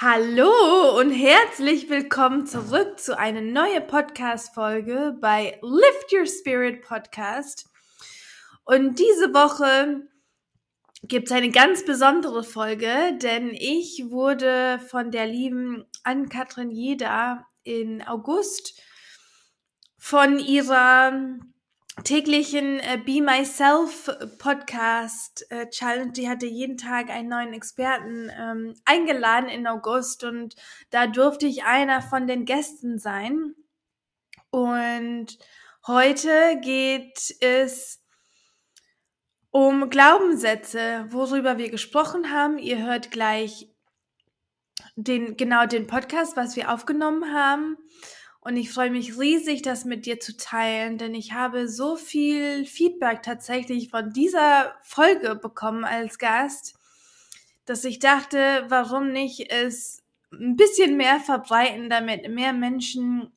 Hallo und herzlich willkommen zurück zu einer neuen Podcast-Folge bei Lift Your Spirit Podcast. Und diese Woche gibt es eine ganz besondere Folge, denn ich wurde von der lieben Ann-Kathrin Jeda in August von ihrer täglichen äh, Be Myself Podcast äh, Challenge. Die hatte jeden Tag einen neuen Experten ähm, eingeladen in August und da durfte ich einer von den Gästen sein. Und heute geht es um Glaubenssätze, worüber wir gesprochen haben. Ihr hört gleich den, genau den Podcast, was wir aufgenommen haben. Und ich freue mich riesig, das mit dir zu teilen, denn ich habe so viel Feedback tatsächlich von dieser Folge bekommen als Gast, dass ich dachte, warum nicht es ein bisschen mehr verbreiten, damit mehr Menschen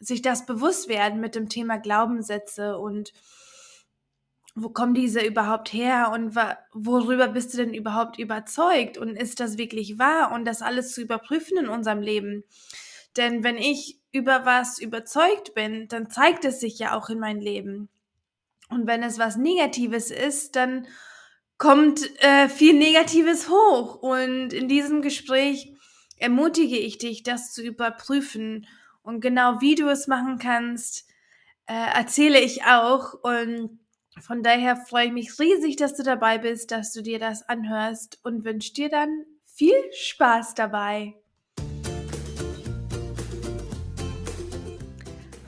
sich das bewusst werden mit dem Thema Glaubenssätze und wo kommen diese überhaupt her und worüber bist du denn überhaupt überzeugt und ist das wirklich wahr und das alles zu überprüfen in unserem Leben. Denn wenn ich über was überzeugt bin, dann zeigt es sich ja auch in mein Leben. Und wenn es was Negatives ist, dann kommt äh, viel Negatives hoch. Und in diesem Gespräch ermutige ich dich, das zu überprüfen. Und genau wie du es machen kannst, äh, erzähle ich auch. Und von daher freue ich mich riesig, dass du dabei bist, dass du dir das anhörst und wünsche dir dann viel Spaß dabei.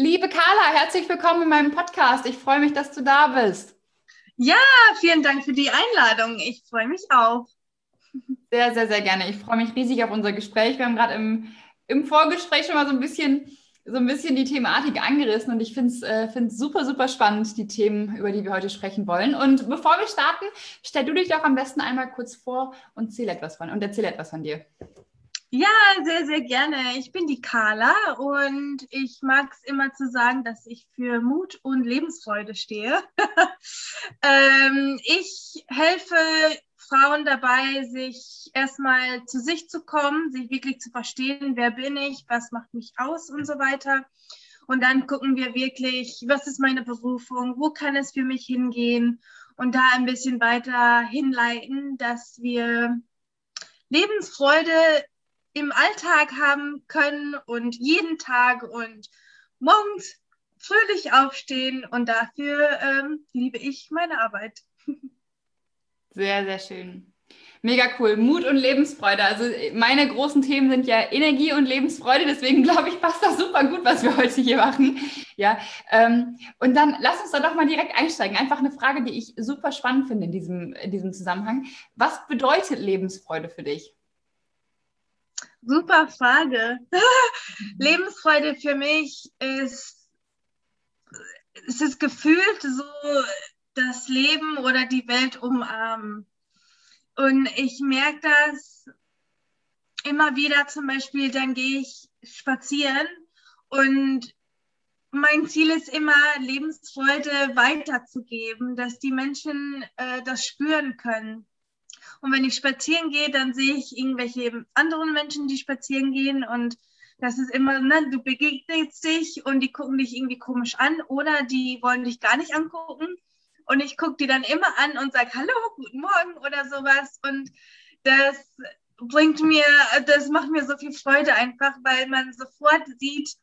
Liebe Carla, herzlich willkommen in meinem Podcast. Ich freue mich, dass du da bist. Ja, vielen Dank für die Einladung. Ich freue mich auch. Sehr, sehr, sehr gerne. Ich freue mich riesig auf unser Gespräch. Wir haben gerade im, im Vorgespräch schon mal so ein bisschen so ein bisschen die Thematik angerissen und ich finde es äh, super, super spannend, die Themen, über die wir heute sprechen wollen. Und bevor wir starten, stell du dich doch am besten einmal kurz vor und erzähl etwas von und erzähl etwas von dir. Ja, sehr, sehr gerne. Ich bin die Carla und ich mag es immer zu sagen, dass ich für Mut und Lebensfreude stehe. ähm, ich helfe Frauen dabei, sich erstmal zu sich zu kommen, sich wirklich zu verstehen, wer bin ich, was macht mich aus und so weiter. Und dann gucken wir wirklich, was ist meine Berufung, wo kann es für mich hingehen und da ein bisschen weiter hinleiten, dass wir Lebensfreude im Alltag haben können und jeden Tag und morgens fröhlich aufstehen und dafür ähm, liebe ich meine Arbeit. Sehr, sehr schön. Mega cool. Mut und Lebensfreude. Also meine großen Themen sind ja Energie und Lebensfreude. Deswegen glaube ich, passt das super gut, was wir heute hier machen. Ja. Ähm, und dann lass uns da doch mal direkt einsteigen. Einfach eine Frage, die ich super spannend finde in diesem, in diesem Zusammenhang. Was bedeutet Lebensfreude für dich? Super Frage. Lebensfreude für mich ist, es ist gefühlt so das Leben oder die Welt umarmen. Und ich merke das immer wieder zum Beispiel, dann gehe ich spazieren und mein Ziel ist immer, Lebensfreude weiterzugeben, dass die Menschen äh, das spüren können. Und wenn ich spazieren gehe, dann sehe ich irgendwelche anderen Menschen, die spazieren gehen und das ist immer, ne, du begegnest dich und die gucken dich irgendwie komisch an oder die wollen dich gar nicht angucken. Und ich gucke die dann immer an und sage Hallo, guten Morgen oder sowas. Und das bringt mir, das macht mir so viel Freude einfach, weil man sofort sieht,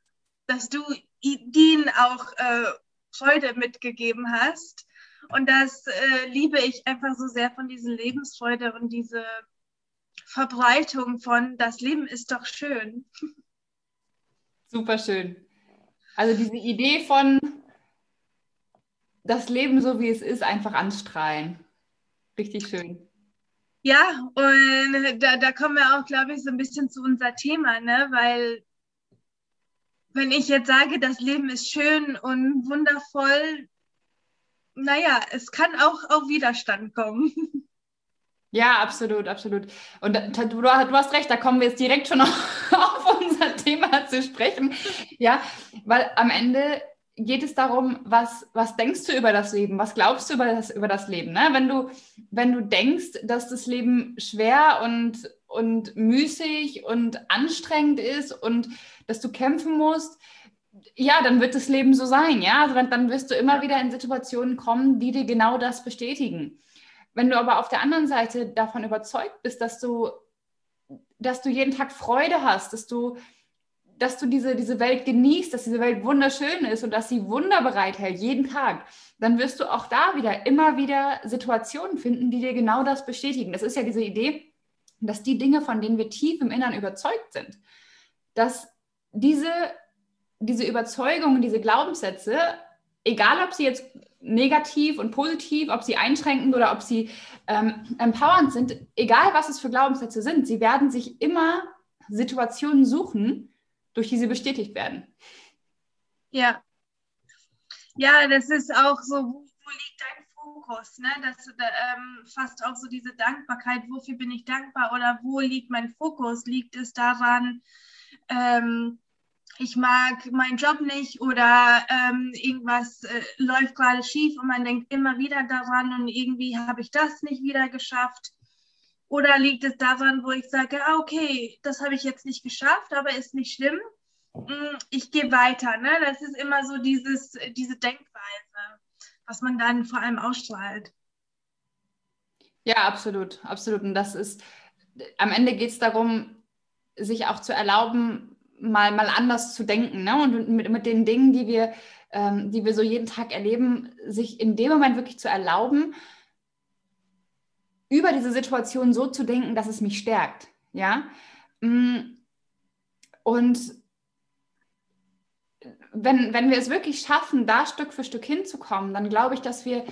dass du ihnen auch äh, Freude mitgegeben hast. Und das äh, liebe ich einfach so sehr von dieser Lebensfreude und diese Verbreitung von das Leben ist doch schön. Super schön. Also diese Idee von das Leben so wie es ist, einfach anstrahlen. Richtig schön. Ja, und da, da kommen wir auch, glaube ich, so ein bisschen zu unser Thema, ne? Weil wenn ich jetzt sage, das Leben ist schön und wundervoll, naja, es kann auch auf Widerstand kommen. Ja, absolut, absolut. Und du, du hast recht, da kommen wir jetzt direkt schon auf unser Thema zu sprechen. Ja, weil am Ende geht es darum, was, was denkst du über das Leben? Was glaubst du über das, über das Leben? Ne? Wenn, du, wenn du denkst, dass das Leben schwer und, und müßig und anstrengend ist und dass du kämpfen musst, ja, dann wird das Leben so sein, ja. Also dann, dann wirst du immer wieder in Situationen kommen, die dir genau das bestätigen. Wenn du aber auf der anderen Seite davon überzeugt bist, dass du, dass du jeden Tag Freude hast, dass du dass du diese, diese Welt genießt, dass diese Welt wunderschön ist und dass sie Wunder bereithält, jeden Tag, dann wirst du auch da wieder immer wieder Situationen finden, die dir genau das bestätigen. Das ist ja diese Idee, dass die Dinge, von denen wir tief im Innern überzeugt sind, dass diese, diese Überzeugungen, diese Glaubenssätze, egal ob sie jetzt negativ und positiv, ob sie einschränkend oder ob sie ähm, empowernd sind, egal was es für Glaubenssätze sind, sie werden sich immer Situationen suchen, durch die sie bestätigt werden. Ja. Ja, das ist auch so, wo, wo liegt dein Fokus? Ne? Das ähm, fast auch so diese Dankbarkeit, wofür bin ich dankbar oder wo liegt mein Fokus? Liegt es daran, ähm, ich mag meinen Job nicht oder ähm, irgendwas äh, läuft gerade schief und man denkt immer wieder daran und irgendwie habe ich das nicht wieder geschafft. Oder liegt es daran, wo ich sage, ah, okay, das habe ich jetzt nicht geschafft, aber ist nicht schlimm. Mm, ich gehe weiter. Ne? Das ist immer so dieses, diese Denkweise, was man dann vor allem ausstrahlt. Ja, absolut, absolut. Und das ist, am Ende geht es darum, sich auch zu erlauben, mal, mal anders zu denken. Ne? Und mit, mit den Dingen, die wir, ähm, die wir so jeden Tag erleben, sich in dem Moment wirklich zu erlauben, über diese Situation so zu denken, dass es mich stärkt. Ja. Mm. Und wenn, wenn wir es wirklich schaffen, da Stück für Stück hinzukommen, dann glaube ich, dass wir,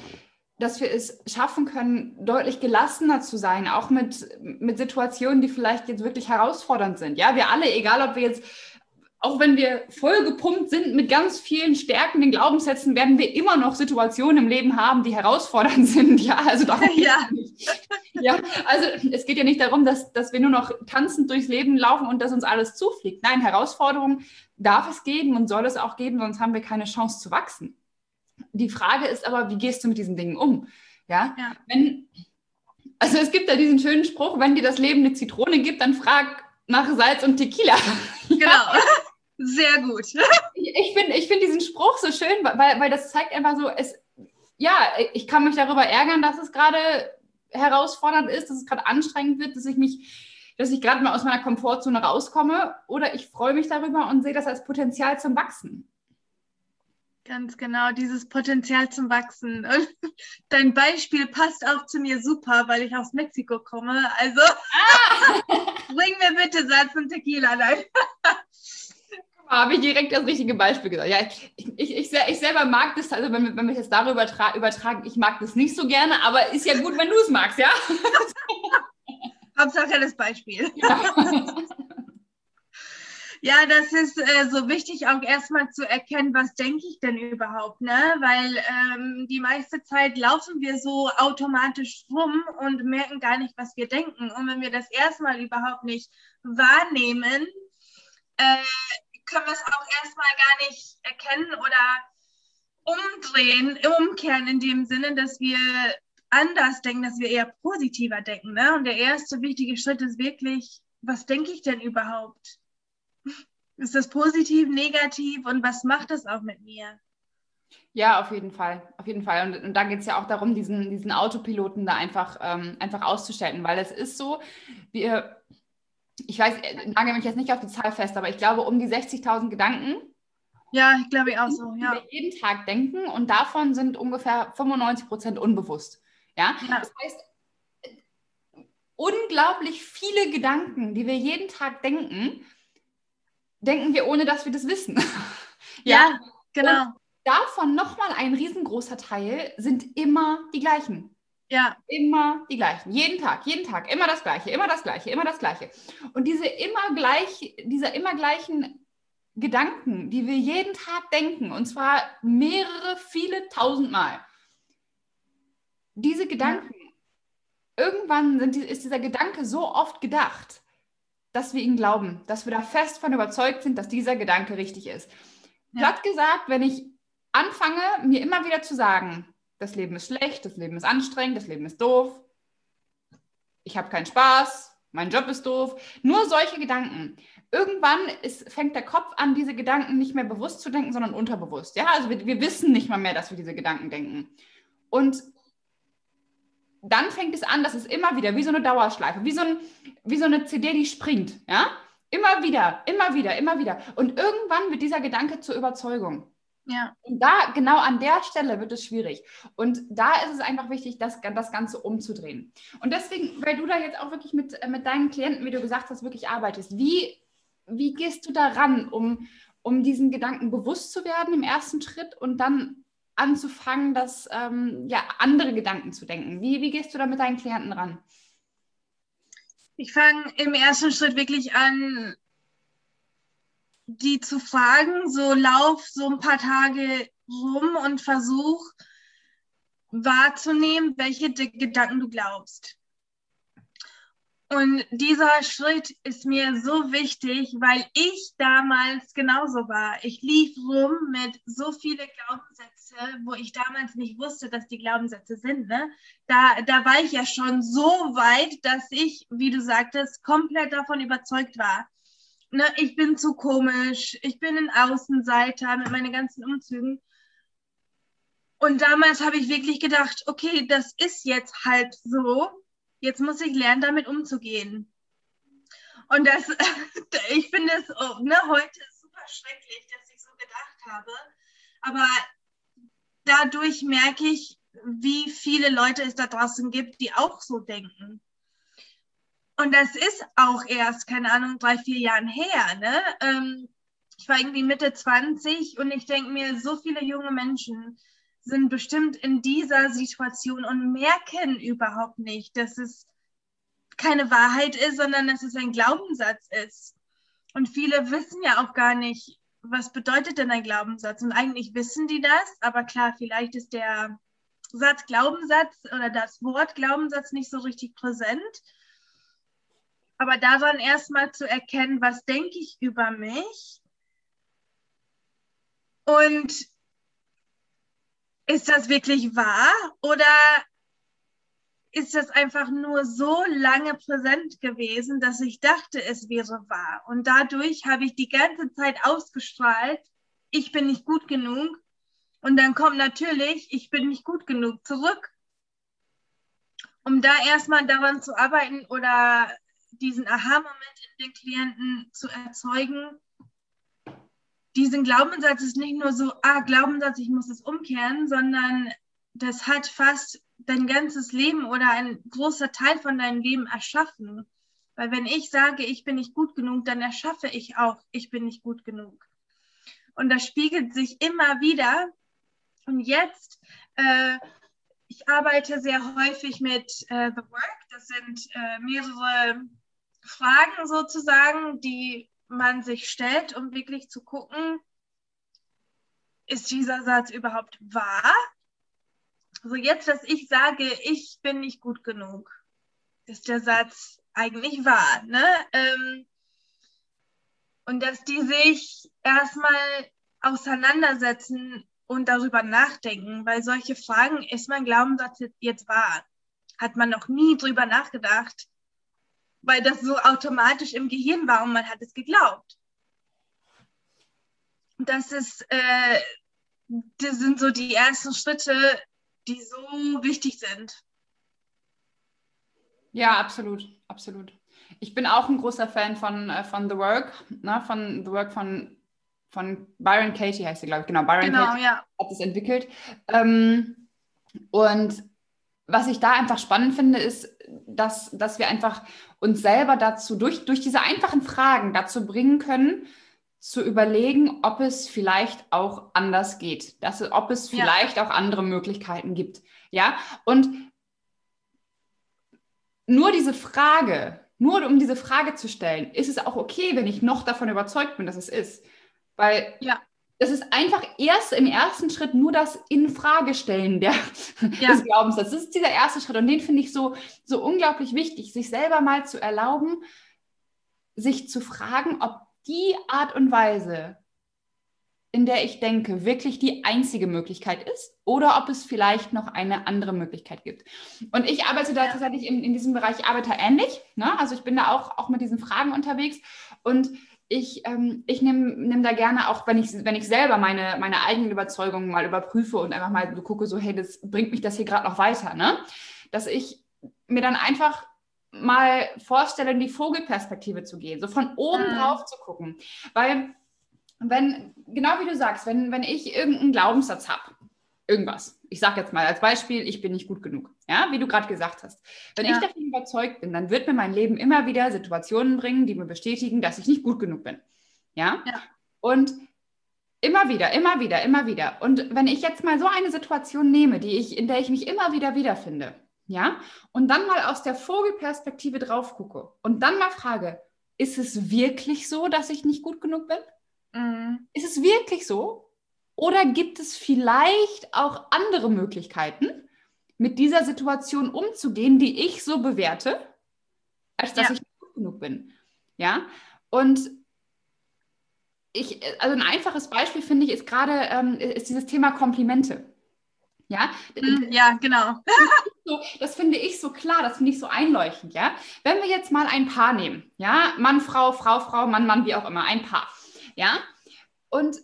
dass wir es schaffen können, deutlich gelassener zu sein, auch mit, mit Situationen, die vielleicht jetzt wirklich herausfordernd sind. Ja, wir alle, egal ob wir jetzt auch wenn wir voll gepumpt sind mit ganz vielen stärkenden Glaubenssätzen, werden wir immer noch Situationen im Leben haben, die herausfordernd sind. Ja, also darum ja. ja, also es geht ja nicht darum, dass, dass wir nur noch tanzend durchs Leben laufen und dass uns alles zufliegt. Nein, Herausforderungen darf es geben und soll es auch geben, sonst haben wir keine Chance zu wachsen. Die Frage ist aber, wie gehst du mit diesen Dingen um? Ja, ja. wenn, also es gibt ja diesen schönen Spruch, wenn dir das Leben eine Zitrone gibt, dann frag nach Salz und Tequila. Genau. Sehr gut. Ich finde ich find diesen Spruch so schön, weil, weil das zeigt einfach so, es, ja, ich kann mich darüber ärgern, dass es gerade herausfordernd ist, dass es gerade anstrengend wird, dass ich mich, dass ich gerade mal aus meiner Komfortzone rauskomme oder ich freue mich darüber und sehe das als Potenzial zum Wachsen. Ganz genau, dieses Potenzial zum Wachsen. Und dein Beispiel passt auch zu mir super, weil ich aus Mexiko komme. Also ah. bring mir bitte Salz und Tequila. Nein. Habe ich direkt das richtige Beispiel gesagt. Ja, ich, ich, ich, ich selber mag das, also wenn, wenn wir das darüber übertragen, ich mag das nicht so gerne, aber ist ja gut, wenn du es magst, ja? Hauptsache das Beispiel. Ja. Ja, das ist äh, so wichtig, auch erstmal zu erkennen, was denke ich denn überhaupt, ne? Weil ähm, die meiste Zeit laufen wir so automatisch rum und merken gar nicht, was wir denken. Und wenn wir das erstmal überhaupt nicht wahrnehmen, äh, können wir es auch erstmal gar nicht erkennen oder umdrehen, umkehren in dem Sinne, dass wir anders denken, dass wir eher positiver denken. Ne? Und der erste wichtige Schritt ist wirklich, was denke ich denn überhaupt? Ist das positiv, negativ und was macht das auch mit mir? Ja, auf jeden Fall, auf jeden Fall. Und, und da geht es ja auch darum, diesen, diesen Autopiloten da einfach, ähm, einfach auszustellen, weil es ist so, wir ich weiß, äh, nagel mich jetzt nicht auf die Zahl fest, aber ich glaube um die 60.000 Gedanken. Ja, ich glaube auch so. Ja. Die wir jeden Tag denken und davon sind ungefähr 95 Prozent unbewusst. Ja? ja? Das heißt, unglaublich viele Gedanken, die wir jeden Tag denken, denken wir, ohne dass wir das wissen. Ja, ja genau. Und davon nochmal ein riesengroßer Teil sind immer die gleichen. Ja. Immer die gleichen. Jeden Tag, jeden Tag, immer das Gleiche, immer das Gleiche, immer das Gleiche. Und diese immer gleich, dieser immer gleichen Gedanken, die wir jeden Tag denken, und zwar mehrere, viele tausend Mal. Diese Gedanken, ja. irgendwann sind, ist dieser Gedanke so oft gedacht, dass wir ihn glauben, dass wir da fest von überzeugt sind, dass dieser Gedanke richtig ist. Ja. Platt gesagt, wenn ich anfange, mir immer wieder zu sagen, das Leben ist schlecht, das Leben ist anstrengend, das Leben ist doof, ich habe keinen Spaß, mein Job ist doof, nur solche Gedanken. Irgendwann ist, fängt der Kopf an, diese Gedanken nicht mehr bewusst zu denken, sondern unterbewusst. Ja, also wir, wir wissen nicht mal mehr, dass wir diese Gedanken denken. Und dann fängt es an, dass es immer wieder, wie so eine Dauerschleife, wie so, ein, wie so eine CD, die springt, ja? Immer wieder, immer wieder, immer wieder. Und irgendwann wird dieser Gedanke zur Überzeugung. Ja. Und da, genau an der Stelle wird es schwierig. Und da ist es einfach wichtig, das, das Ganze umzudrehen. Und deswegen, weil du da jetzt auch wirklich mit, äh, mit deinen Klienten, wie du gesagt hast, wirklich arbeitest, wie, wie gehst du da ran, um, um diesen Gedanken bewusst zu werden im ersten Schritt und dann anzufangen, das ähm, ja, andere Gedanken zu denken? Wie, wie gehst du da mit deinen Klienten ran? Ich fange im ersten Schritt wirklich an, die zu fragen, so lauf so ein paar Tage rum und versuch wahrzunehmen, welche Gedanken du glaubst. Und dieser Schritt ist mir so wichtig, weil ich damals genauso war. Ich lief rum mit so vielen Glaubenssätze, wo ich damals nicht wusste, dass die Glaubenssätze sind. Ne? Da, da war ich ja schon so weit, dass ich, wie du sagtest, komplett davon überzeugt war. Ne? Ich bin zu komisch, ich bin ein Außenseiter mit meinen ganzen Umzügen. Und damals habe ich wirklich gedacht, okay, das ist jetzt halt so Jetzt muss ich lernen, damit umzugehen. Und das, ich finde es oh, ne, heute super schrecklich, dass ich so gedacht habe. Aber dadurch merke ich, wie viele Leute es da draußen gibt, die auch so denken. Und das ist auch erst, keine Ahnung, drei, vier Jahren her. Ne? Ähm, ich war irgendwie Mitte 20 und ich denke mir, so viele junge Menschen sind bestimmt in dieser Situation und merken überhaupt nicht, dass es keine Wahrheit ist, sondern dass es ein Glaubenssatz ist. Und viele wissen ja auch gar nicht, was bedeutet denn ein Glaubenssatz? Und eigentlich wissen die das, aber klar, vielleicht ist der Satz Glaubenssatz oder das Wort Glaubenssatz nicht so richtig präsent. Aber daran erstmal zu erkennen, was denke ich über mich und ist das wirklich wahr oder ist das einfach nur so lange präsent gewesen, dass ich dachte, es wäre wahr. Und dadurch habe ich die ganze Zeit ausgestrahlt, ich bin nicht gut genug. Und dann kommt natürlich, ich bin nicht gut genug zurück. Um da erstmal daran zu arbeiten oder diesen Aha-Moment in den Klienten zu erzeugen, diesen Glaubenssatz ist nicht nur so, ah, Glaubenssatz, ich muss es umkehren, sondern das hat fast dein ganzes Leben oder ein großer Teil von deinem Leben erschaffen. Weil wenn ich sage, ich bin nicht gut genug, dann erschaffe ich auch, ich bin nicht gut genug. Und das spiegelt sich immer wieder. Und jetzt, äh, ich arbeite sehr häufig mit äh, The Work. Das sind äh, mehrere Fragen sozusagen, die man sich stellt, um wirklich zu gucken, ist dieser Satz überhaupt wahr? Also jetzt, dass ich sage, ich bin nicht gut genug, ist der Satz eigentlich wahr. Ne? Ähm, und dass die sich erstmal auseinandersetzen und darüber nachdenken, weil solche Fragen, ist mein Glaubenssatz jetzt wahr? Hat man noch nie drüber nachgedacht, weil das so automatisch im Gehirn war und man hat es geglaubt. Das ist, äh, das sind so die ersten Schritte, die so wichtig sind. Ja, absolut, absolut. Ich bin auch ein großer Fan von, äh, von The Work, ne, von The Work von, von Byron Katie heißt sie, glaube ich. Genau, Byron genau, Katie ja. hat es entwickelt. Ähm, und was ich da einfach spannend finde, ist, dass, dass wir einfach uns selber dazu durch, durch diese einfachen Fragen dazu bringen können, zu überlegen, ob es vielleicht auch anders geht, dass, ob es vielleicht ja. auch andere Möglichkeiten gibt. Ja, und nur diese Frage, nur um diese Frage zu stellen, ist es auch okay, wenn ich noch davon überzeugt bin, dass es ist. Weil ja. Es ist einfach erst im ersten Schritt nur das Infragestellen der, ja. des Glaubens. Das ist dieser erste Schritt und den finde ich so, so unglaublich wichtig, sich selber mal zu erlauben, sich zu fragen, ob die Art und Weise, in der ich denke, wirklich die einzige Möglichkeit ist oder ob es vielleicht noch eine andere Möglichkeit gibt. Und ich arbeite da tatsächlich in, in diesem Bereich, ich arbeite ähnlich. Ne? Also ich bin da auch, auch mit diesen Fragen unterwegs und ich, ähm, ich nehme nehm da gerne auch, wenn ich, wenn ich selber meine, meine eigenen Überzeugungen mal überprüfe und einfach mal so gucke, so, hey, das bringt mich das hier gerade noch weiter, ne? Dass ich mir dann einfach mal vorstelle, in die Vogelperspektive zu gehen, so von oben mhm. drauf zu gucken. Weil, wenn, genau wie du sagst, wenn, wenn ich irgendeinen Glaubenssatz habe, irgendwas, ich sage jetzt mal als Beispiel, ich bin nicht gut genug, ja, wie du gerade gesagt hast. Wenn ja. ich davon überzeugt bin, dann wird mir mein Leben immer wieder Situationen bringen, die mir bestätigen, dass ich nicht gut genug bin. Ja. ja. Und immer wieder, immer wieder, immer wieder. Und wenn ich jetzt mal so eine Situation nehme, die ich, in der ich mich immer wieder wiederfinde, ja, und dann mal aus der Vogelperspektive drauf gucke und dann mal frage, ist es wirklich so, dass ich nicht gut genug bin? Mhm. Ist es wirklich so? Oder gibt es vielleicht auch andere Möglichkeiten, mit dieser Situation umzugehen, die ich so bewerte, als dass ja. ich gut genug bin? Ja, und ich, also ein einfaches Beispiel finde ich ist gerade ähm, ist dieses Thema Komplimente. Ja, hm, ja genau. das finde ich so klar, das finde ich so einleuchtend, ja. Wenn wir jetzt mal ein Paar nehmen, ja, Mann, Frau, Frau, Frau, Mann, Mann, wie auch immer, ein Paar, ja, und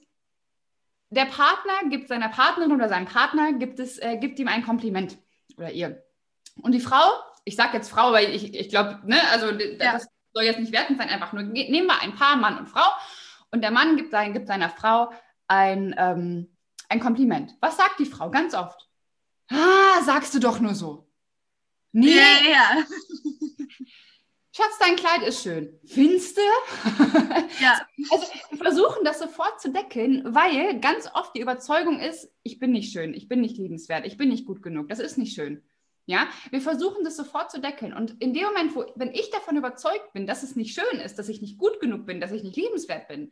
der Partner gibt seiner Partnerin oder seinem Partner, gibt, es, äh, gibt ihm ein Kompliment oder ihr. Und die Frau, ich sage jetzt Frau, weil ich, ich glaube, ne, also ja. das soll jetzt nicht wertend sein, einfach nur, nehmen wir ein Paar, Mann und Frau, und der Mann gibt, sein, gibt seiner Frau ein, ähm, ein Kompliment. Was sagt die Frau ganz oft? Ah, sagst du doch nur so. Nee. Ja, ja. Schatz, dein Kleid ist schön. Findest du? Ja. Also wir versuchen das sofort zu deckeln, weil ganz oft die Überzeugung ist, ich bin nicht schön, ich bin nicht liebenswert, ich bin nicht gut genug, das ist nicht schön. Ja, wir versuchen das sofort zu deckeln. Und in dem Moment, wo, wenn ich davon überzeugt bin, dass es nicht schön ist, dass ich nicht gut genug bin, dass ich nicht liebenswert bin,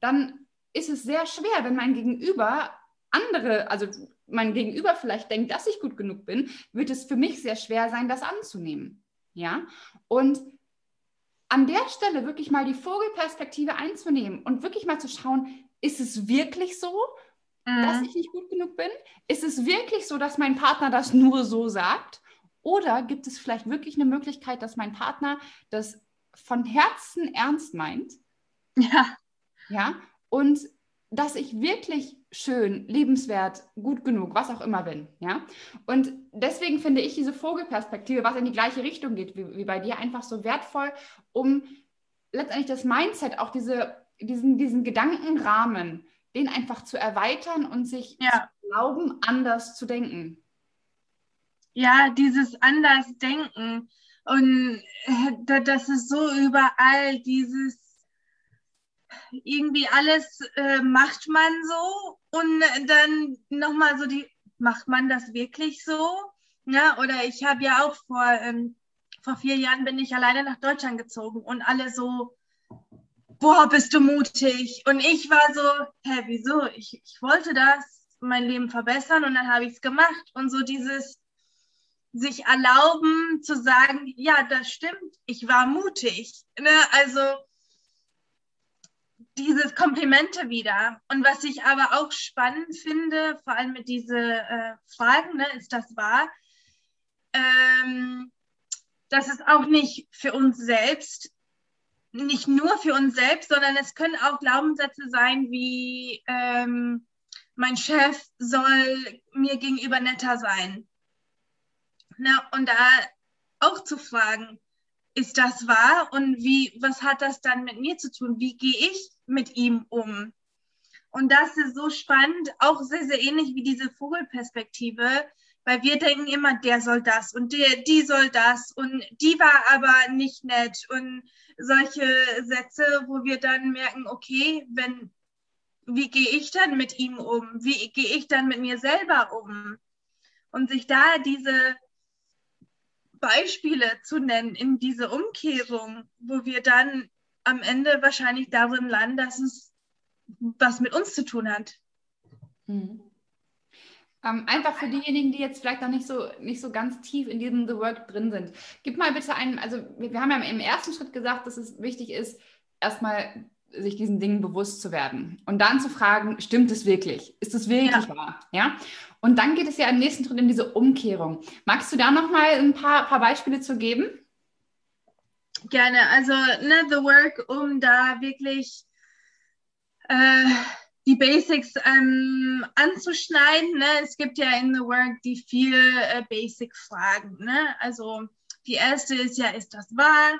dann ist es sehr schwer, wenn mein Gegenüber andere, also mein Gegenüber vielleicht denkt, dass ich gut genug bin, wird es für mich sehr schwer sein, das anzunehmen. Ja, und an der Stelle wirklich mal die Vogelperspektive einzunehmen und wirklich mal zu schauen, ist es wirklich so, mhm. dass ich nicht gut genug bin? Ist es wirklich so, dass mein Partner das nur so sagt? Oder gibt es vielleicht wirklich eine Möglichkeit, dass mein Partner das von Herzen ernst meint? Ja. Ja, und dass ich wirklich schön, liebenswert, gut genug, was auch immer bin. Ja? Und deswegen finde ich diese Vogelperspektive, was in die gleiche Richtung geht wie, wie bei dir, einfach so wertvoll, um letztendlich das Mindset, auch diese, diesen, diesen Gedankenrahmen, den einfach zu erweitern und sich ja. zu glauben, anders zu denken. Ja, dieses anders denken. Und äh, das ist so überall, dieses irgendwie alles äh, macht man so und dann nochmal so die, macht man das wirklich so? Ja, oder ich habe ja auch vor, ähm, vor vier Jahren bin ich alleine nach Deutschland gezogen und alle so, boah, bist du mutig. Und ich war so, hä, wieso? Ich, ich wollte das, mein Leben verbessern und dann habe ich es gemacht. Und so dieses sich erlauben zu sagen, ja, das stimmt, ich war mutig. Ne? Also dieses Komplimente wieder. Und was ich aber auch spannend finde, vor allem mit diesen äh, Fragen, ne, ist das wahr? Ähm, dass es auch nicht für uns selbst, nicht nur für uns selbst, sondern es können auch Glaubenssätze sein wie ähm, mein Chef soll mir gegenüber netter sein. Ne? Und da auch zu fragen, ist das wahr und wie, was hat das dann mit mir zu tun? Wie gehe ich mit ihm um? Und das ist so spannend, auch sehr, sehr ähnlich wie diese Vogelperspektive, Weil wir denken immer, der soll das und der, die soll das und die war aber nicht nett und solche Sätze, wo wir dann merken, okay, wenn, wie gehe ich dann mit ihm um? Wie gehe ich dann mit mir selber um? Und sich da diese Beispiele zu nennen in diese Umkehrung, wo wir dann am Ende wahrscheinlich darin landen, dass es was mit uns zu tun hat. Hm. Ähm, einfach für diejenigen, die jetzt vielleicht noch nicht so, nicht so ganz tief in diesem The Work drin sind. Gib mal bitte einen, also wir, wir haben ja im ersten Schritt gesagt, dass es wichtig ist, erstmal sich diesen Dingen bewusst zu werden und dann zu fragen, stimmt es wirklich? Ist es wirklich ja. wahr? Ja. Und dann geht es ja im nächsten Schritt in diese Umkehrung. Magst du da noch mal ein paar, paar Beispiele zu geben? Gerne. Also ne, The Work, um da wirklich äh, die Basics ähm, anzuschneiden. Ne? Es gibt ja in The Work die vier äh, Basic-Fragen. Ne? Also die erste ist ja, ist das wahr?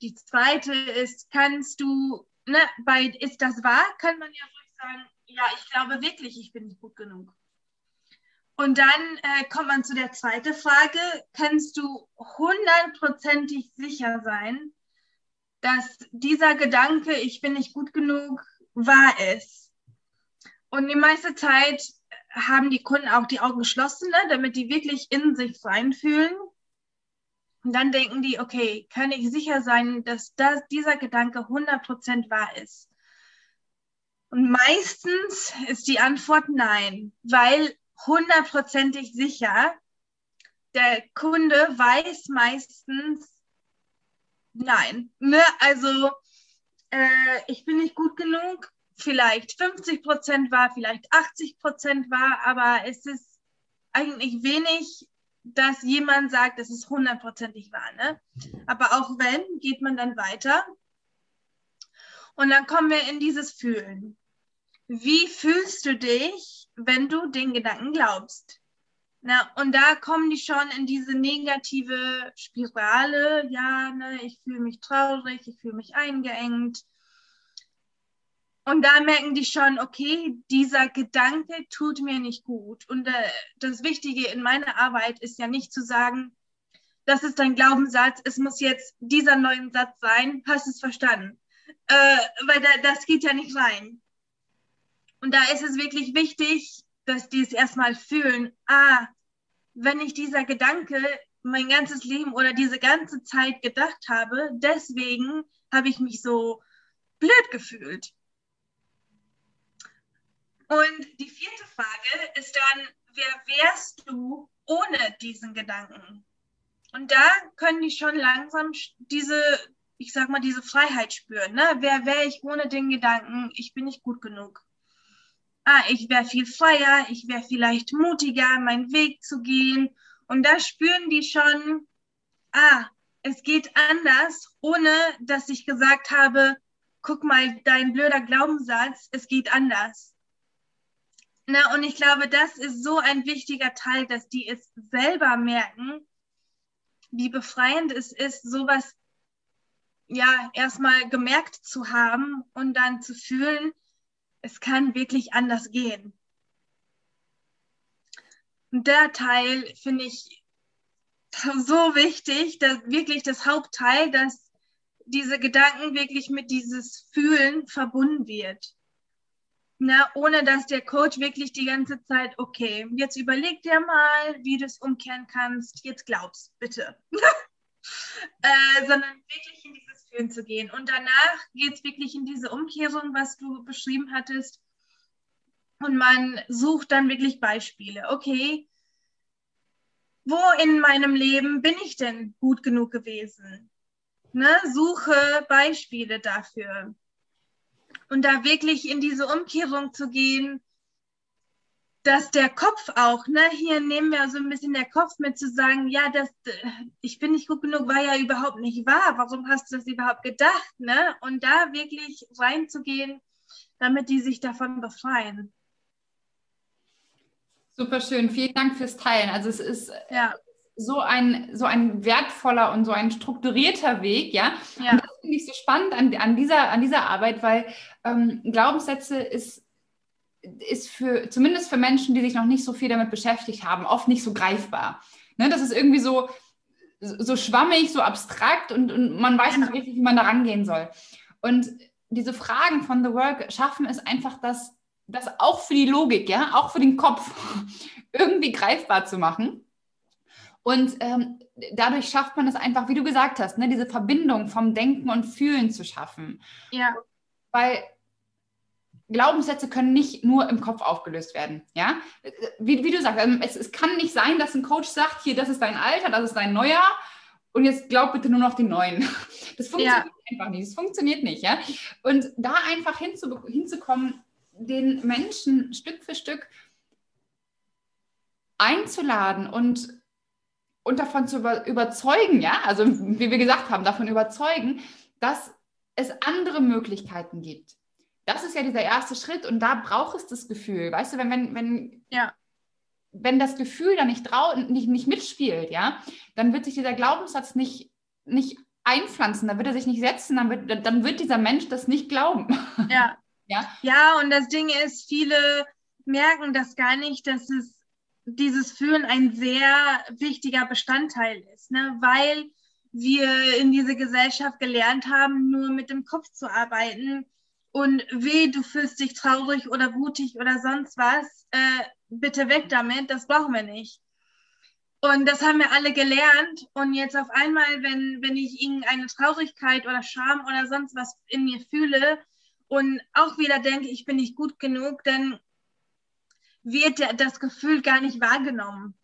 Die zweite ist, kannst du, ne, bei ist das wahr, kann man ja ruhig sagen, ja, ich glaube wirklich, ich bin nicht gut genug. Und dann äh, kommt man zu der zweiten Frage. Kannst du hundertprozentig sicher sein, dass dieser Gedanke, ich bin nicht gut genug, wahr ist? Und die meiste Zeit haben die Kunden auch die Augen geschlossen, ne, damit die wirklich in sich reinfühlen. Und dann denken die, okay, kann ich sicher sein, dass das, dieser Gedanke 100% wahr ist? Und meistens ist die Antwort nein, weil hundertprozentig sicher. Der Kunde weiß meistens, nein. Ne? Also äh, ich bin nicht gut genug. Vielleicht 50 Prozent war, vielleicht 80 Prozent war, aber es ist eigentlich wenig, dass jemand sagt, es ist hundertprozentig wahr. Ne? Aber auch wenn, geht man dann weiter. Und dann kommen wir in dieses Fühlen. Wie fühlst du dich, wenn du den Gedanken glaubst. Na, und da kommen die schon in diese negative Spirale. Ja, ne, ich fühle mich traurig, ich fühle mich eingeengt. Und da merken die schon, okay, dieser Gedanke tut mir nicht gut. Und äh, das Wichtige in meiner Arbeit ist ja nicht zu sagen, das ist dein Glaubenssatz, es muss jetzt dieser neue Satz sein, hast es verstanden. Äh, weil da, das geht ja nicht rein. Und da ist es wirklich wichtig, dass die es erstmal fühlen, ah, wenn ich dieser Gedanke mein ganzes Leben oder diese ganze Zeit gedacht habe, deswegen habe ich mich so blöd gefühlt. Und die vierte Frage ist dann, wer wärst du ohne diesen Gedanken? Und da können die schon langsam diese, ich sag mal, diese Freiheit spüren. Ne? Wer wäre ich ohne den Gedanken, ich bin nicht gut genug? Ah, ich wäre viel freier, ich wäre vielleicht mutiger, meinen Weg zu gehen. Und da spüren die schon, ah, es geht anders, ohne dass ich gesagt habe, guck mal, dein blöder Glaubenssatz, es geht anders. Na, und ich glaube, das ist so ein wichtiger Teil, dass die es selber merken, wie befreiend es ist, sowas ja erstmal gemerkt zu haben und dann zu fühlen, es kann wirklich anders gehen. Und der Teil finde ich so wichtig, dass wirklich das Hauptteil, dass diese Gedanken wirklich mit dieses Fühlen verbunden wird. Na, ohne dass der Coach wirklich die ganze Zeit, okay, jetzt überleg dir mal, wie du es umkehren kannst, jetzt glaubst, bitte. äh, sondern wirklich in dieses Fühlen zu gehen. Und danach geht es wirklich in diese Umkehrung, was du beschrieben hattest. Und man sucht dann wirklich Beispiele. Okay, wo in meinem Leben bin ich denn gut genug gewesen? Ne? Suche Beispiele dafür. Und da wirklich in diese Umkehrung zu gehen, dass der Kopf auch, ne, hier nehmen wir so ein bisschen der Kopf mit zu sagen, ja, das, ich bin nicht gut genug, war ja überhaupt nicht wahr. Warum hast du das überhaupt gedacht, ne? Und da wirklich reinzugehen, damit die sich davon befreien. Super schön, vielen Dank fürs Teilen. Also es ist ja. so ein so ein wertvoller und so ein strukturierter Weg, ja. ja. Und das finde ich so spannend an, an, dieser, an dieser Arbeit, weil ähm, Glaubenssätze ist ist für, zumindest für Menschen, die sich noch nicht so viel damit beschäftigt haben, oft nicht so greifbar. Ne, das ist irgendwie so, so schwammig, so abstrakt und, und man weiß nicht richtig, wie man da rangehen soll. Und diese Fragen von The Work schaffen es einfach, das, das auch für die Logik, ja, auch für den Kopf irgendwie greifbar zu machen. Und ähm, dadurch schafft man es einfach, wie du gesagt hast, ne, diese Verbindung vom Denken und Fühlen zu schaffen. Ja. Weil Glaubenssätze können nicht nur im Kopf aufgelöst werden. Ja? Wie, wie du sagst, also es, es, kann nicht sein, dass ein Coach sagt, hier, das ist dein Alter, das ist dein Neujahr und jetzt glaub bitte nur noch den neuen. Das funktioniert ja. einfach nicht. Das funktioniert nicht. Ja? Und da einfach hinzu, hinzukommen, den Menschen Stück für Stück einzuladen und, und davon zu über, überzeugen, ja, also wie wir gesagt haben, davon überzeugen, dass es andere Möglichkeiten gibt das ist ja dieser erste Schritt und da braucht es das Gefühl. Weißt du, wenn, wenn, wenn, ja. wenn das Gefühl da nicht, trau nicht, nicht mitspielt, ja, dann wird sich dieser Glaubenssatz nicht, nicht einpflanzen, dann wird er sich nicht setzen, dann wird, dann wird dieser Mensch das nicht glauben. Ja. ja. Ja, und das Ding ist, viele merken das gar nicht, dass es dieses Fühlen ein sehr wichtiger Bestandteil ist, ne? weil wir in dieser Gesellschaft gelernt haben, nur mit dem Kopf zu arbeiten und weh, du fühlst dich traurig oder wutig oder sonst was, äh, bitte weg damit, das brauchen wir nicht. Und das haben wir alle gelernt. Und jetzt auf einmal, wenn, wenn ich irgendeine Traurigkeit oder Scham oder sonst was in mir fühle und auch wieder denke, ich bin nicht gut genug, dann wird das Gefühl gar nicht wahrgenommen.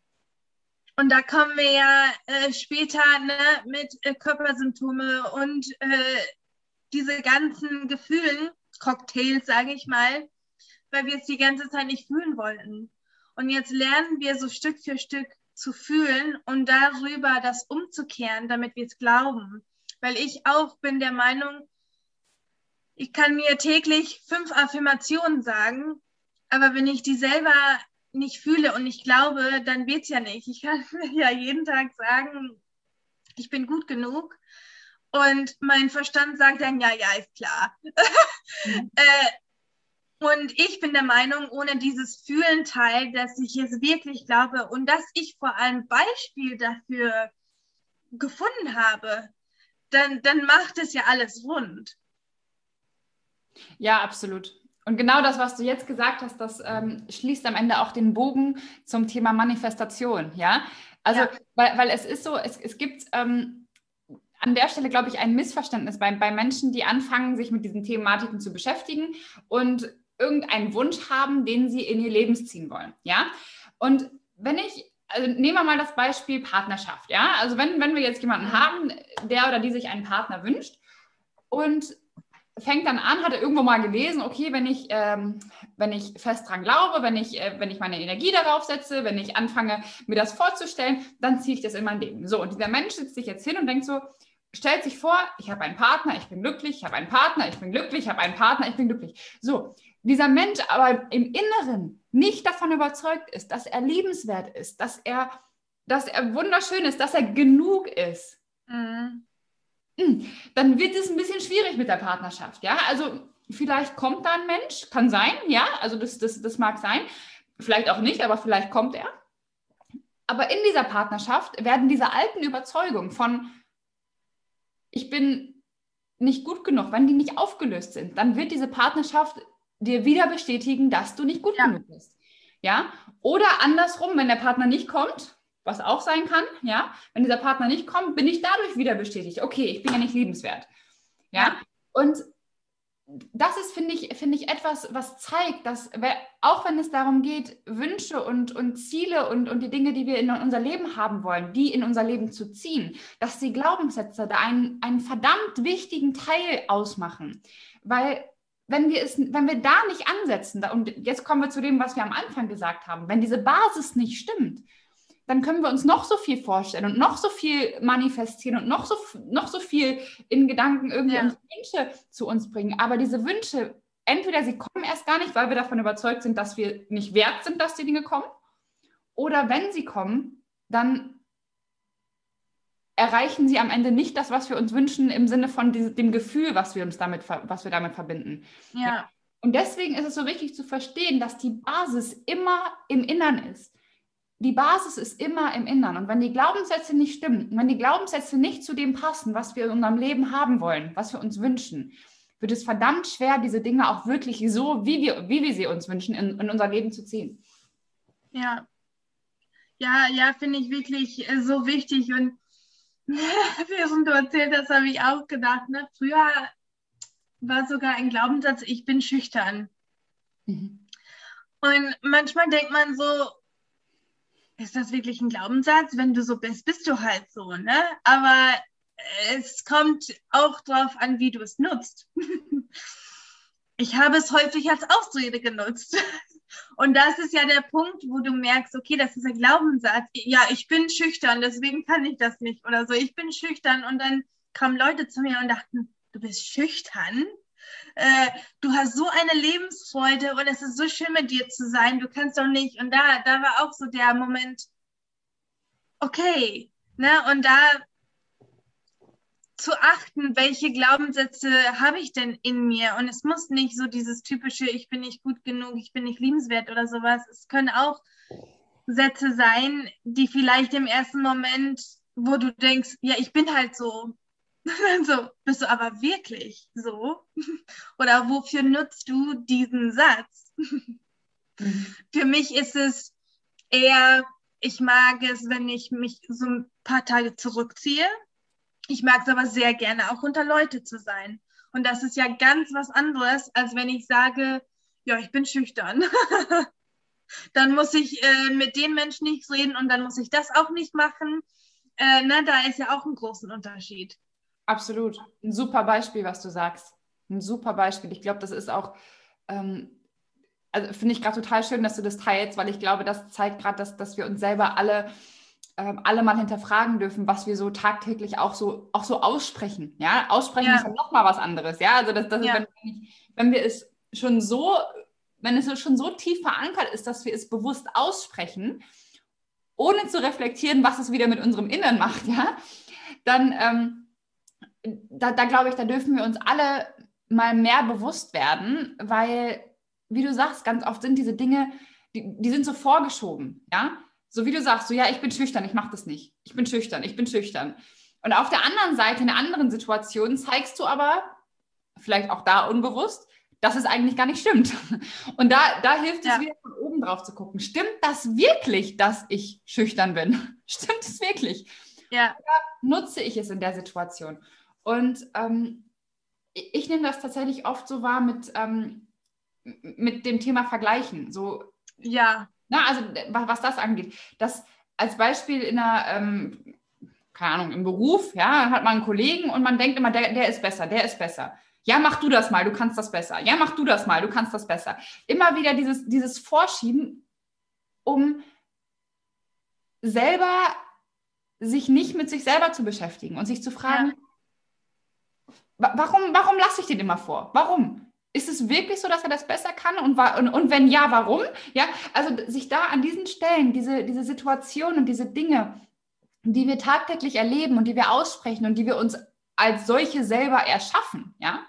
Und da kommen wir ja äh, später ne, mit äh, Körpersymptome und äh, diese ganzen Gefühlen, Cocktails, sage ich mal, weil wir es die ganze Zeit nicht fühlen wollten. Und jetzt lernen wir so Stück für Stück zu fühlen und darüber das umzukehren, damit wir es glauben. Weil ich auch bin der Meinung, ich kann mir täglich fünf Affirmationen sagen, aber wenn ich die selber nicht fühle und nicht glaube, dann wird es ja nicht. Ich kann mir ja jeden Tag sagen, ich bin gut genug und mein Verstand sagt dann, ja, ja, ist klar. Mhm. äh, und ich bin der Meinung, ohne dieses Fühlen-Teil, dass ich es wirklich glaube und dass ich vor allem Beispiel dafür gefunden habe, dann, dann macht es ja alles rund. Ja, absolut. Und genau das, was du jetzt gesagt hast, das ähm, schließt am Ende auch den Bogen zum Thema Manifestation. Ja, also, ja. Weil, weil es ist so, es, es gibt ähm, an der Stelle, glaube ich, ein Missverständnis bei, bei Menschen, die anfangen, sich mit diesen Thematiken zu beschäftigen und irgendeinen Wunsch haben, den sie in ihr Leben ziehen wollen. Ja? Und wenn ich, also nehmen wir mal das Beispiel Partnerschaft. Ja? Also wenn, wenn wir jetzt jemanden haben, der oder die sich einen Partner wünscht und fängt dann an, hat er irgendwo mal gelesen, okay, wenn ich, ähm, wenn ich fest dran glaube, wenn ich, äh, wenn ich meine Energie darauf setze, wenn ich anfange, mir das vorzustellen, dann ziehe ich das in mein Leben. So, und dieser Mensch sitzt sich jetzt hin und denkt so, stellt sich vor, ich habe einen Partner, ich bin glücklich, ich habe einen Partner, ich bin glücklich, ich habe einen Partner, ich bin glücklich. So, dieser Mensch aber im Inneren nicht davon überzeugt ist, dass er liebenswert ist, dass er, dass er wunderschön ist, dass er genug ist, mhm. Hm, dann wird es ein bisschen schwierig mit der Partnerschaft. Ja, also vielleicht kommt da ein Mensch, kann sein, ja, also das, das, das mag sein, vielleicht auch nicht, aber vielleicht kommt er. Aber in dieser Partnerschaft werden diese alten Überzeugungen von ich bin nicht gut genug, wenn die nicht aufgelöst sind, dann wird diese Partnerschaft dir wieder bestätigen, dass du nicht gut ja. genug bist. Ja? Oder andersrum, wenn der Partner nicht kommt, was auch sein kann, ja, wenn dieser Partner nicht kommt, bin ich dadurch wieder bestätigt, okay, ich bin ja nicht liebenswert. Ja? ja. Und das ist, finde ich, finde ich, etwas, was zeigt, dass auch wenn es darum geht, Wünsche und, und Ziele und, und die Dinge, die wir in unser Leben haben wollen, die in unser Leben zu ziehen, dass die Glaubenssätze da einen, einen verdammt wichtigen Teil ausmachen. Weil wenn wir es, wenn wir da nicht ansetzen, und jetzt kommen wir zu dem, was wir am Anfang gesagt haben, wenn diese Basis nicht stimmt, dann können wir uns noch so viel vorstellen und noch so viel manifestieren und noch so, noch so viel in Gedanken irgendwie ja. Wünsche zu uns bringen. Aber diese Wünsche, entweder sie kommen erst gar nicht, weil wir davon überzeugt sind, dass wir nicht wert sind, dass die Dinge kommen, oder wenn sie kommen, dann erreichen sie am Ende nicht das, was wir uns wünschen, im Sinne von dem Gefühl, was wir uns damit, was wir damit verbinden. Ja. Und deswegen ist es so wichtig zu verstehen, dass die Basis immer im Innern ist. Die Basis ist immer im Innern. Und wenn die Glaubenssätze nicht stimmen, wenn die Glaubenssätze nicht zu dem passen, was wir in unserem Leben haben wollen, was wir uns wünschen, wird es verdammt schwer, diese Dinge auch wirklich so, wie wir, wie wir sie uns wünschen, in, in unser Leben zu ziehen. Ja. Ja, ja, finde ich wirklich äh, so wichtig. Und während du erzählt hast, habe ich auch gedacht, ne, früher war sogar ein Glaubenssatz, ich bin schüchtern. Mhm. Und manchmal denkt man so, ist das wirklich ein Glaubenssatz? Wenn du so bist, bist du halt so, ne? Aber es kommt auch darauf an, wie du es nutzt. ich habe es häufig als Ausrede genutzt. Und das ist ja der Punkt, wo du merkst, okay, das ist ein Glaubenssatz. Ja, ich bin schüchtern, deswegen kann ich das nicht oder so. Ich bin schüchtern und dann kamen Leute zu mir und dachten, du bist schüchtern? Äh, du hast so eine Lebensfreude und es ist so schön mit dir zu sein, du kannst doch nicht. Und da, da war auch so der Moment, okay, ne? Und da zu achten, welche Glaubenssätze habe ich denn in mir. Und es muss nicht so dieses typische, ich bin nicht gut genug, ich bin nicht liebenswert oder sowas. Es können auch Sätze sein, die vielleicht im ersten Moment, wo du denkst, ja, ich bin halt so. So, bist du aber wirklich so? Oder wofür nutzt du diesen Satz? Für mich ist es eher, ich mag es, wenn ich mich so ein paar Tage zurückziehe ich mag es aber sehr gerne, auch unter Leute zu sein. Und das ist ja ganz was anderes, als wenn ich sage, ja, ich bin schüchtern. dann muss ich äh, mit den Menschen nicht reden und dann muss ich das auch nicht machen. Äh, ne, da ist ja auch ein großen Unterschied. Absolut. Ein super Beispiel, was du sagst. Ein super Beispiel. Ich glaube, das ist auch, ähm, also finde ich gerade total schön, dass du das teilst, weil ich glaube, das zeigt gerade, dass, dass wir uns selber alle ähm, alle mal hinterfragen dürfen, was wir so tagtäglich auch so, auch so aussprechen. Ja, aussprechen ja. ist ja nochmal was anderes. Ja, also das, das ja. ist, wenn, wenn wir es schon so, wenn es schon so tief verankert ist, dass wir es bewusst aussprechen, ohne zu reflektieren, was es wieder mit unserem Innern macht, ja, dann, ähm, da, da glaube ich, da dürfen wir uns alle mal mehr bewusst werden, weil, wie du sagst, ganz oft sind diese Dinge, die, die sind so vorgeschoben, ja. So wie du sagst, so ja, ich bin schüchtern, ich mache das nicht. Ich bin schüchtern, ich bin schüchtern. Und auf der anderen Seite, in anderen Situation, zeigst du aber, vielleicht auch da unbewusst, dass es eigentlich gar nicht stimmt. Und da, da hilft ja. es wieder von oben drauf zu gucken. Stimmt das wirklich, dass ich schüchtern bin? Stimmt es wirklich? Ja. Oder nutze ich es in der Situation? Und ähm, ich nehme das tatsächlich oft so wahr mit, ähm, mit dem Thema Vergleichen. So, ja. Na, also was das angeht. Das als Beispiel in einer, ähm, keine Ahnung, im Beruf, ja, hat man einen Kollegen und man denkt immer, der, der ist besser, der ist besser. Ja, mach du das mal, du kannst das besser. Ja, mach du das mal, du kannst das besser. Immer wieder dieses, dieses Vorschieben, um selber sich nicht mit sich selber zu beschäftigen und sich zu fragen, ja. Warum, warum lasse ich den immer vor? Warum? Ist es wirklich so, dass er das besser kann? Und, und, und wenn ja, warum? Ja, also sich da an diesen Stellen, diese, diese Situationen und diese Dinge, die wir tagtäglich erleben und die wir aussprechen und die wir uns als solche selber erschaffen, ja,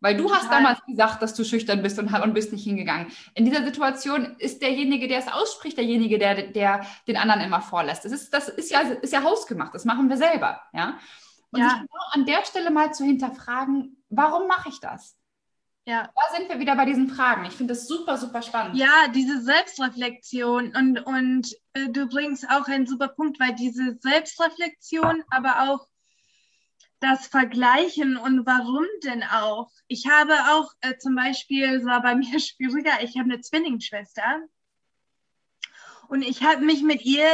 weil du hast damals gesagt, dass du schüchtern bist und, und bist nicht hingegangen. In dieser Situation ist derjenige, der es ausspricht, derjenige, der, der den anderen immer vorlässt. Das ist, das ist ja, ist ja hausgemacht, das machen wir selber. Ja? Und ja. genau an der Stelle mal zu hinterfragen, warum mache ich das? Ja. Da sind wir wieder bei diesen Fragen. Ich finde das super, super spannend. Ja, diese Selbstreflexion und, und äh, du bringst auch einen super Punkt, weil diese Selbstreflexion, aber auch das Vergleichen und warum denn auch. Ich habe auch äh, zum Beispiel, es war bei mir schwieriger, ich habe eine Zwillingsschwester und ich habe mich mit ihr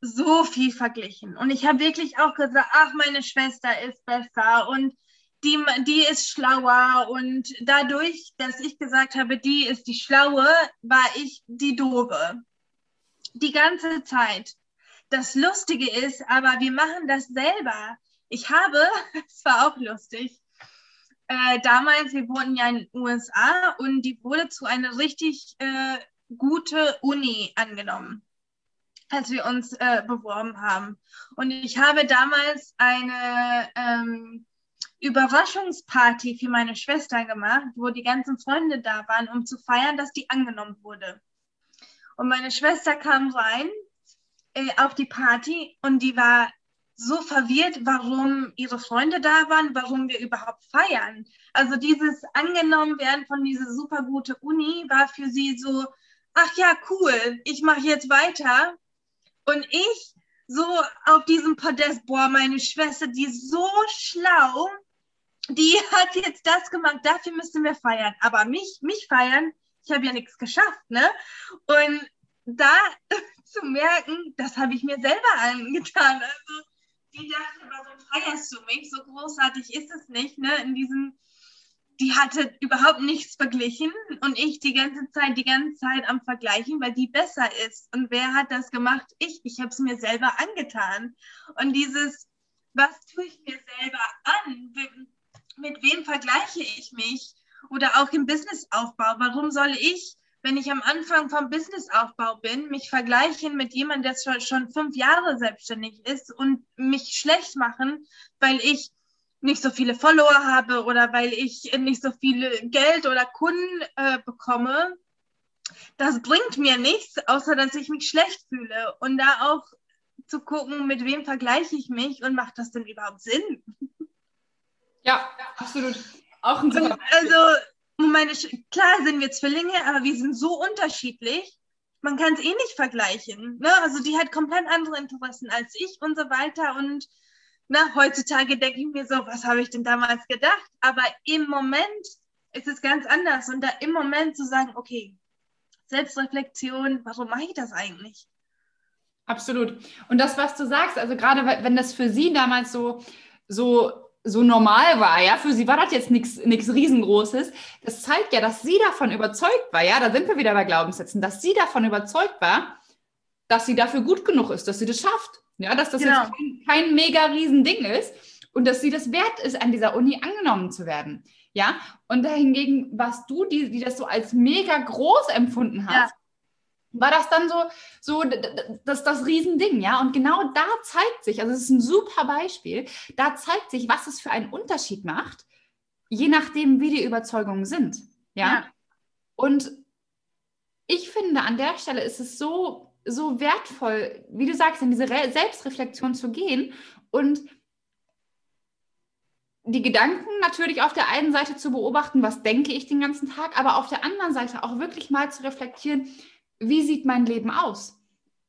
so viel verglichen und ich habe wirklich auch gesagt, ach, meine Schwester ist besser und die, die ist schlauer und dadurch, dass ich gesagt habe, die ist die Schlaue, war ich die Doofe. Die ganze Zeit. Das Lustige ist, aber wir machen das selber. Ich habe, es war auch lustig, äh, damals, wir wohnten ja in den USA und die wurde zu einer richtig äh, gute Uni angenommen, als wir uns äh, beworben haben. Und ich habe damals eine ähm, Überraschungsparty für meine Schwester gemacht, wo die ganzen Freunde da waren, um zu feiern, dass die angenommen wurde. Und meine Schwester kam rein äh, auf die Party und die war so verwirrt, warum ihre Freunde da waren, warum wir überhaupt feiern. Also dieses angenommen werden von dieser super gute Uni war für sie so, ach ja, cool, ich mache jetzt weiter. Und ich so auf diesem Podest, boah, meine Schwester, die ist so schlau, die hat jetzt das gemacht, dafür müssen wir feiern. Aber mich, mich feiern, ich habe ja nichts geschafft, ne? Und da zu merken, das habe ich mir selber angetan. Also die dachte, warum feierst du mich? So großartig ist es nicht, ne? In diesem, die hatte überhaupt nichts verglichen und ich die ganze Zeit, die ganze Zeit am Vergleichen, weil die besser ist. Und wer hat das gemacht? Ich. Ich habe es mir selber angetan. Und dieses, was tue ich mir selber an? Mit wem vergleiche ich mich? Oder auch im Businessaufbau. Warum soll ich wenn ich am Anfang vom Businessaufbau bin, mich vergleichen mit jemandem, der schon fünf Jahre selbstständig ist und mich schlecht machen, weil ich nicht so viele Follower habe oder weil ich nicht so viel Geld oder Kunden äh, bekomme, das bringt mir nichts, außer dass ich mich schlecht fühle. Und da auch zu gucken, mit wem vergleiche ich mich und macht das denn überhaupt Sinn? Ja, absolut. Auch ein und Also meine, klar sind wir Zwillinge, aber wir sind so unterschiedlich. Man kann es eh nicht vergleichen. Ne? Also die hat komplett andere Interessen als ich und so weiter. Und na, heutzutage denke ich mir so, was habe ich denn damals gedacht? Aber im Moment ist es ganz anders. Und da im Moment zu sagen, okay, Selbstreflexion, warum mache ich das eigentlich? Absolut. Und das, was du sagst, also gerade wenn das für sie damals so, so so normal war, ja, für sie war das jetzt nichts riesengroßes. Das zeigt ja, dass sie davon überzeugt war, ja, da sind wir wieder bei Glaubenssätzen, dass sie davon überzeugt war, dass sie dafür gut genug ist, dass sie das schafft, ja, dass das genau. jetzt kein, kein mega Riesending ist und dass sie das wert ist, an dieser Uni angenommen zu werden, ja. Und dahingegen warst du, die, die das so als mega groß empfunden hast, ja war das dann so, so das, das Riesending, ja. Und genau da zeigt sich, also es ist ein super Beispiel, da zeigt sich, was es für einen Unterschied macht, je nachdem, wie die Überzeugungen sind, ja. ja. Und ich finde, an der Stelle ist es so, so wertvoll, wie du sagst, in diese Re Selbstreflexion zu gehen und die Gedanken natürlich auf der einen Seite zu beobachten, was denke ich den ganzen Tag, aber auf der anderen Seite auch wirklich mal zu reflektieren, wie sieht mein Leben aus?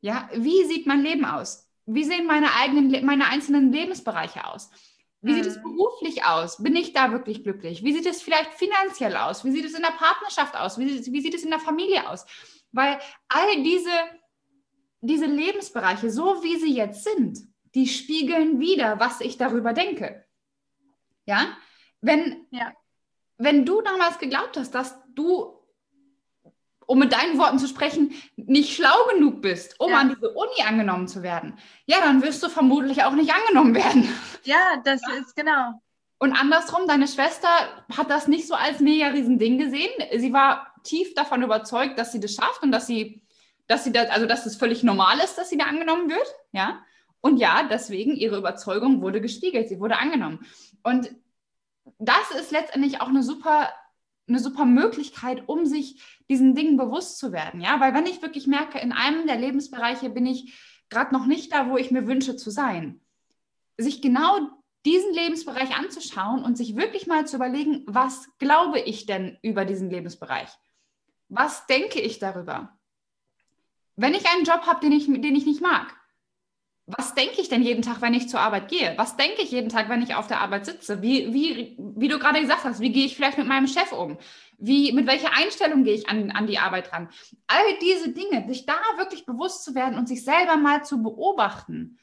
Ja, wie sieht mein Leben aus? Wie sehen meine eigenen, meine einzelnen Lebensbereiche aus? Wie sieht es mhm. beruflich aus? Bin ich da wirklich glücklich? Wie sieht es vielleicht finanziell aus? Wie sieht es in der Partnerschaft aus? Wie, wie sieht es in der Familie aus? Weil all diese, diese Lebensbereiche, so wie sie jetzt sind, die spiegeln wieder, was ich darüber denke. Ja? Wenn, ja. wenn du damals geglaubt hast, dass du um mit deinen Worten zu sprechen, nicht schlau genug bist, um ja. an diese Uni angenommen zu werden, ja, dann wirst du vermutlich auch nicht angenommen werden. Ja, das ja. ist genau. Und andersrum, deine Schwester hat das nicht so als mega riesen Ding gesehen. Sie war tief davon überzeugt, dass sie das schafft und dass sie, dass sie das, also dass es völlig normal ist, dass sie da angenommen wird. Ja. Und ja, deswegen ihre Überzeugung wurde gespiegelt, sie wurde angenommen. Und das ist letztendlich auch eine super eine super Möglichkeit, um sich diesen Dingen bewusst zu werden. Ja, weil wenn ich wirklich merke, in einem der Lebensbereiche bin ich gerade noch nicht da, wo ich mir wünsche zu sein, sich genau diesen Lebensbereich anzuschauen und sich wirklich mal zu überlegen, was glaube ich denn über diesen Lebensbereich? Was denke ich darüber? Wenn ich einen Job habe, den ich, den ich nicht mag, was denke ich denn jeden Tag, wenn ich zur Arbeit gehe? Was denke ich jeden Tag, wenn ich auf der Arbeit sitze? Wie, wie, wie du gerade gesagt hast, wie gehe ich vielleicht mit meinem Chef um? Wie, mit welcher Einstellung gehe ich an, an die Arbeit ran? All diese Dinge, sich da wirklich bewusst zu werden und sich selber mal zu beobachten,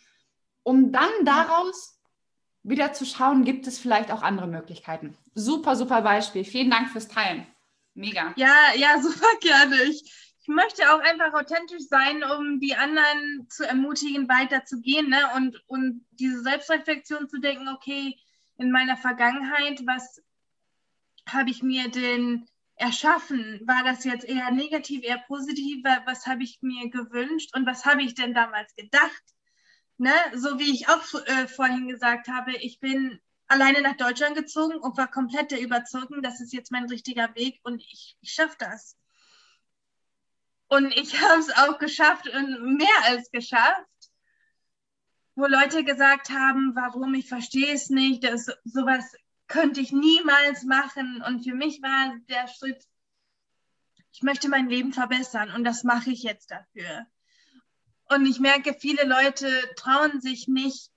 um dann daraus wieder zu schauen, gibt es vielleicht auch andere Möglichkeiten. Super, super Beispiel. Vielen Dank fürs Teilen. Mega. Ja, ja, super gerne. Ich, ich möchte auch einfach authentisch sein, um die anderen zu ermutigen, weiterzugehen ne? und, und diese Selbstreflexion zu denken, okay, in meiner Vergangenheit, was habe ich mir denn erschaffen? War das jetzt eher negativ, eher positiv? Was habe ich mir gewünscht und was habe ich denn damals gedacht? Ne? So wie ich auch äh, vorhin gesagt habe, ich bin alleine nach Deutschland gezogen und war komplett der Überzeugung, das ist jetzt mein richtiger Weg und ich, ich schaffe das. Und ich habe es auch geschafft und mehr als geschafft, wo Leute gesagt haben, warum, ich verstehe es nicht, das, sowas könnte ich niemals machen. Und für mich war der Schritt, ich möchte mein Leben verbessern und das mache ich jetzt dafür. Und ich merke, viele Leute trauen sich nicht,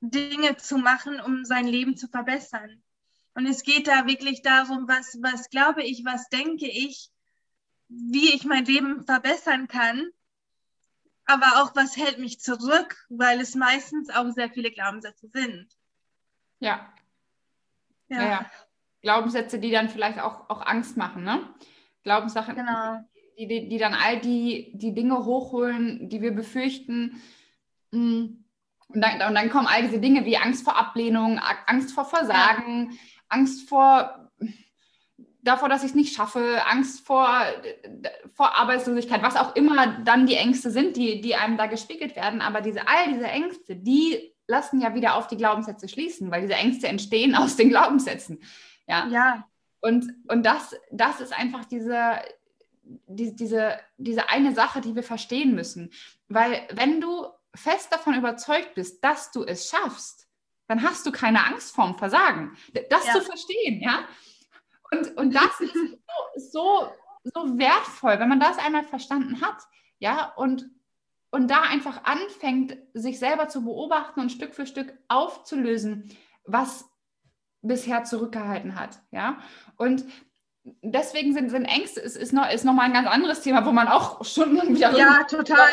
Dinge zu machen, um sein Leben zu verbessern. Und es geht da wirklich darum, was, was glaube ich, was denke ich, wie ich mein Leben verbessern kann, aber auch was hält mich zurück, weil es meistens auch sehr viele Glaubenssätze sind. Ja. Ja. ja. Glaubenssätze, die dann vielleicht auch, auch Angst machen, ne? Glaubenssachen, genau. die, die, die dann all die, die Dinge hochholen, die wir befürchten. Mm. Und dann, und dann kommen all diese Dinge wie Angst vor Ablehnung, Angst vor Versagen, ja. Angst vor davor, dass ich es nicht schaffe, Angst vor, vor Arbeitslosigkeit, was auch immer dann die Ängste sind, die, die einem da gespiegelt werden. Aber diese, all diese Ängste, die lassen ja wieder auf die Glaubenssätze schließen, weil diese Ängste entstehen aus den Glaubenssätzen. Ja. ja. Und, und das, das ist einfach diese, die, diese, diese eine Sache, die wir verstehen müssen. Weil wenn du fest davon überzeugt bist, dass du es schaffst, dann hast du keine Angst vorm Versagen. Das ja. zu verstehen, ja. Und, und das ist so, so, wertvoll, wenn man das einmal verstanden hat, ja, und, und da einfach anfängt, sich selber zu beobachten und Stück für Stück aufzulösen, was bisher zurückgehalten hat, ja. Und deswegen sind, sind Ängste, es ist, noch, ist nochmal ein ganz anderes Thema, wo man auch schon wieder. Ja, total.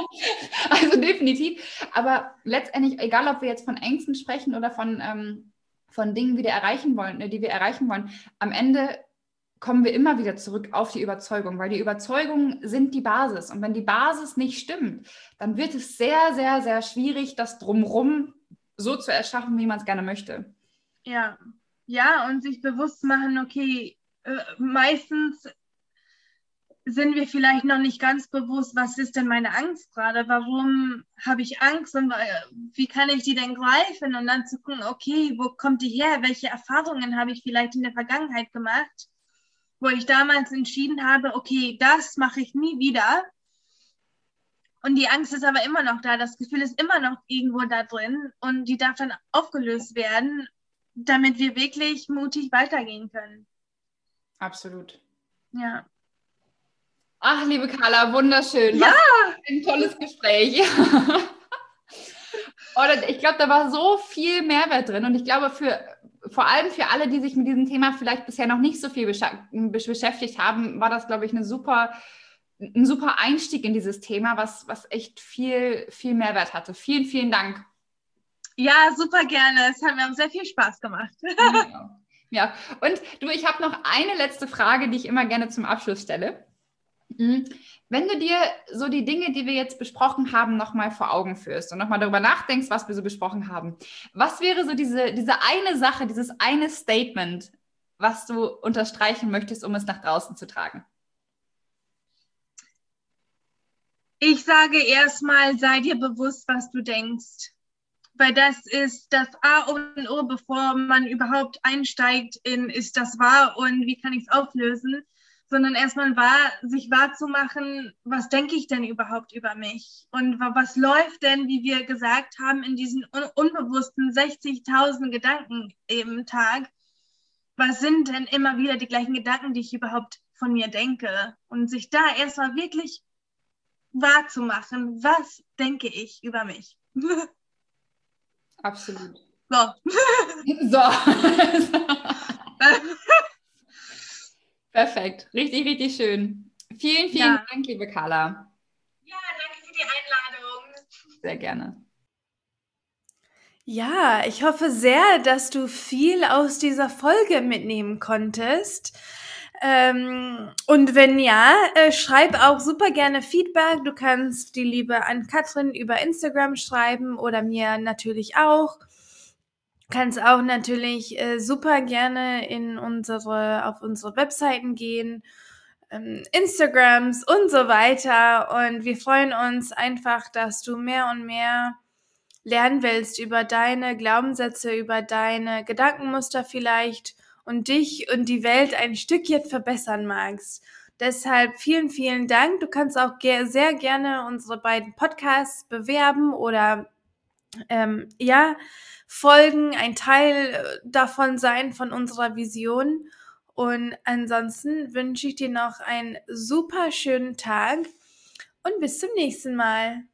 also definitiv. Aber letztendlich, egal ob wir jetzt von Ängsten sprechen oder von ähm, von Dingen wieder erreichen wollen, ne, die wir erreichen wollen, am Ende kommen wir immer wieder zurück auf die Überzeugung, weil die Überzeugungen sind die Basis. Und wenn die Basis nicht stimmt, dann wird es sehr, sehr, sehr schwierig, das drumherum so zu erschaffen, wie man es gerne möchte. Ja, ja, und sich bewusst machen, okay, äh, meistens sind wir vielleicht noch nicht ganz bewusst, was ist denn meine Angst gerade? Warum habe ich Angst und wie kann ich die denn greifen? Und dann zu gucken, okay, wo kommt die her? Welche Erfahrungen habe ich vielleicht in der Vergangenheit gemacht, wo ich damals entschieden habe, okay, das mache ich nie wieder. Und die Angst ist aber immer noch da, das Gefühl ist immer noch irgendwo da drin und die darf dann aufgelöst werden, damit wir wirklich mutig weitergehen können. Absolut. Ja. Ach, liebe Carla, wunderschön. Ja. Was ein tolles Gespräch. Oder ich glaube, da war so viel Mehrwert drin und ich glaube, für vor allem für alle, die sich mit diesem Thema vielleicht bisher noch nicht so viel beschäftigt haben, war das, glaube ich, eine super, ein super Einstieg in dieses Thema, was, was echt viel, viel Mehrwert hatte. Vielen, vielen Dank. Ja, super gerne. Es hat mir sehr viel Spaß gemacht. ja. ja. Und du, ich habe noch eine letzte Frage, die ich immer gerne zum Abschluss stelle. Mhm. Wenn du dir so die Dinge, die wir jetzt besprochen haben, nochmal vor Augen führst und nochmal darüber nachdenkst, was wir so besprochen haben, was wäre so diese, diese eine Sache, dieses eine Statement, was du unterstreichen möchtest, um es nach draußen zu tragen? Ich sage erstmal, sei dir bewusst, was du denkst. Weil das ist das A und O, bevor man überhaupt einsteigt in, ist das wahr und wie kann ich es auflösen? Sondern erstmal wahr, sich wahrzumachen, was denke ich denn überhaupt über mich? Und was läuft denn, wie wir gesagt haben, in diesen un unbewussten 60.000 Gedanken im Tag? Was sind denn immer wieder die gleichen Gedanken, die ich überhaupt von mir denke? Und sich da erstmal wirklich wahrzumachen, was denke ich über mich? Absolut. So. so. Perfekt. Richtig, richtig schön. Vielen, vielen ja. Dank, liebe Carla. Ja, danke für die Einladung. Sehr gerne. Ja, ich hoffe sehr, dass du viel aus dieser Folge mitnehmen konntest. Ähm, und wenn ja, äh, schreib auch super gerne Feedback. Du kannst die Liebe an Katrin über Instagram schreiben oder mir natürlich auch kannst auch natürlich äh, super gerne in unsere, auf unsere Webseiten gehen, ähm, Instagrams und so weiter. Und wir freuen uns einfach, dass du mehr und mehr lernen willst über deine Glaubenssätze, über deine Gedankenmuster vielleicht und dich und die Welt ein Stückchen verbessern magst. Deshalb vielen, vielen Dank. Du kannst auch ge sehr gerne unsere beiden Podcasts bewerben oder ähm, ja, folgen, ein Teil äh, davon sein von unserer Vision. Und ansonsten wünsche ich dir noch einen super schönen Tag und bis zum nächsten Mal.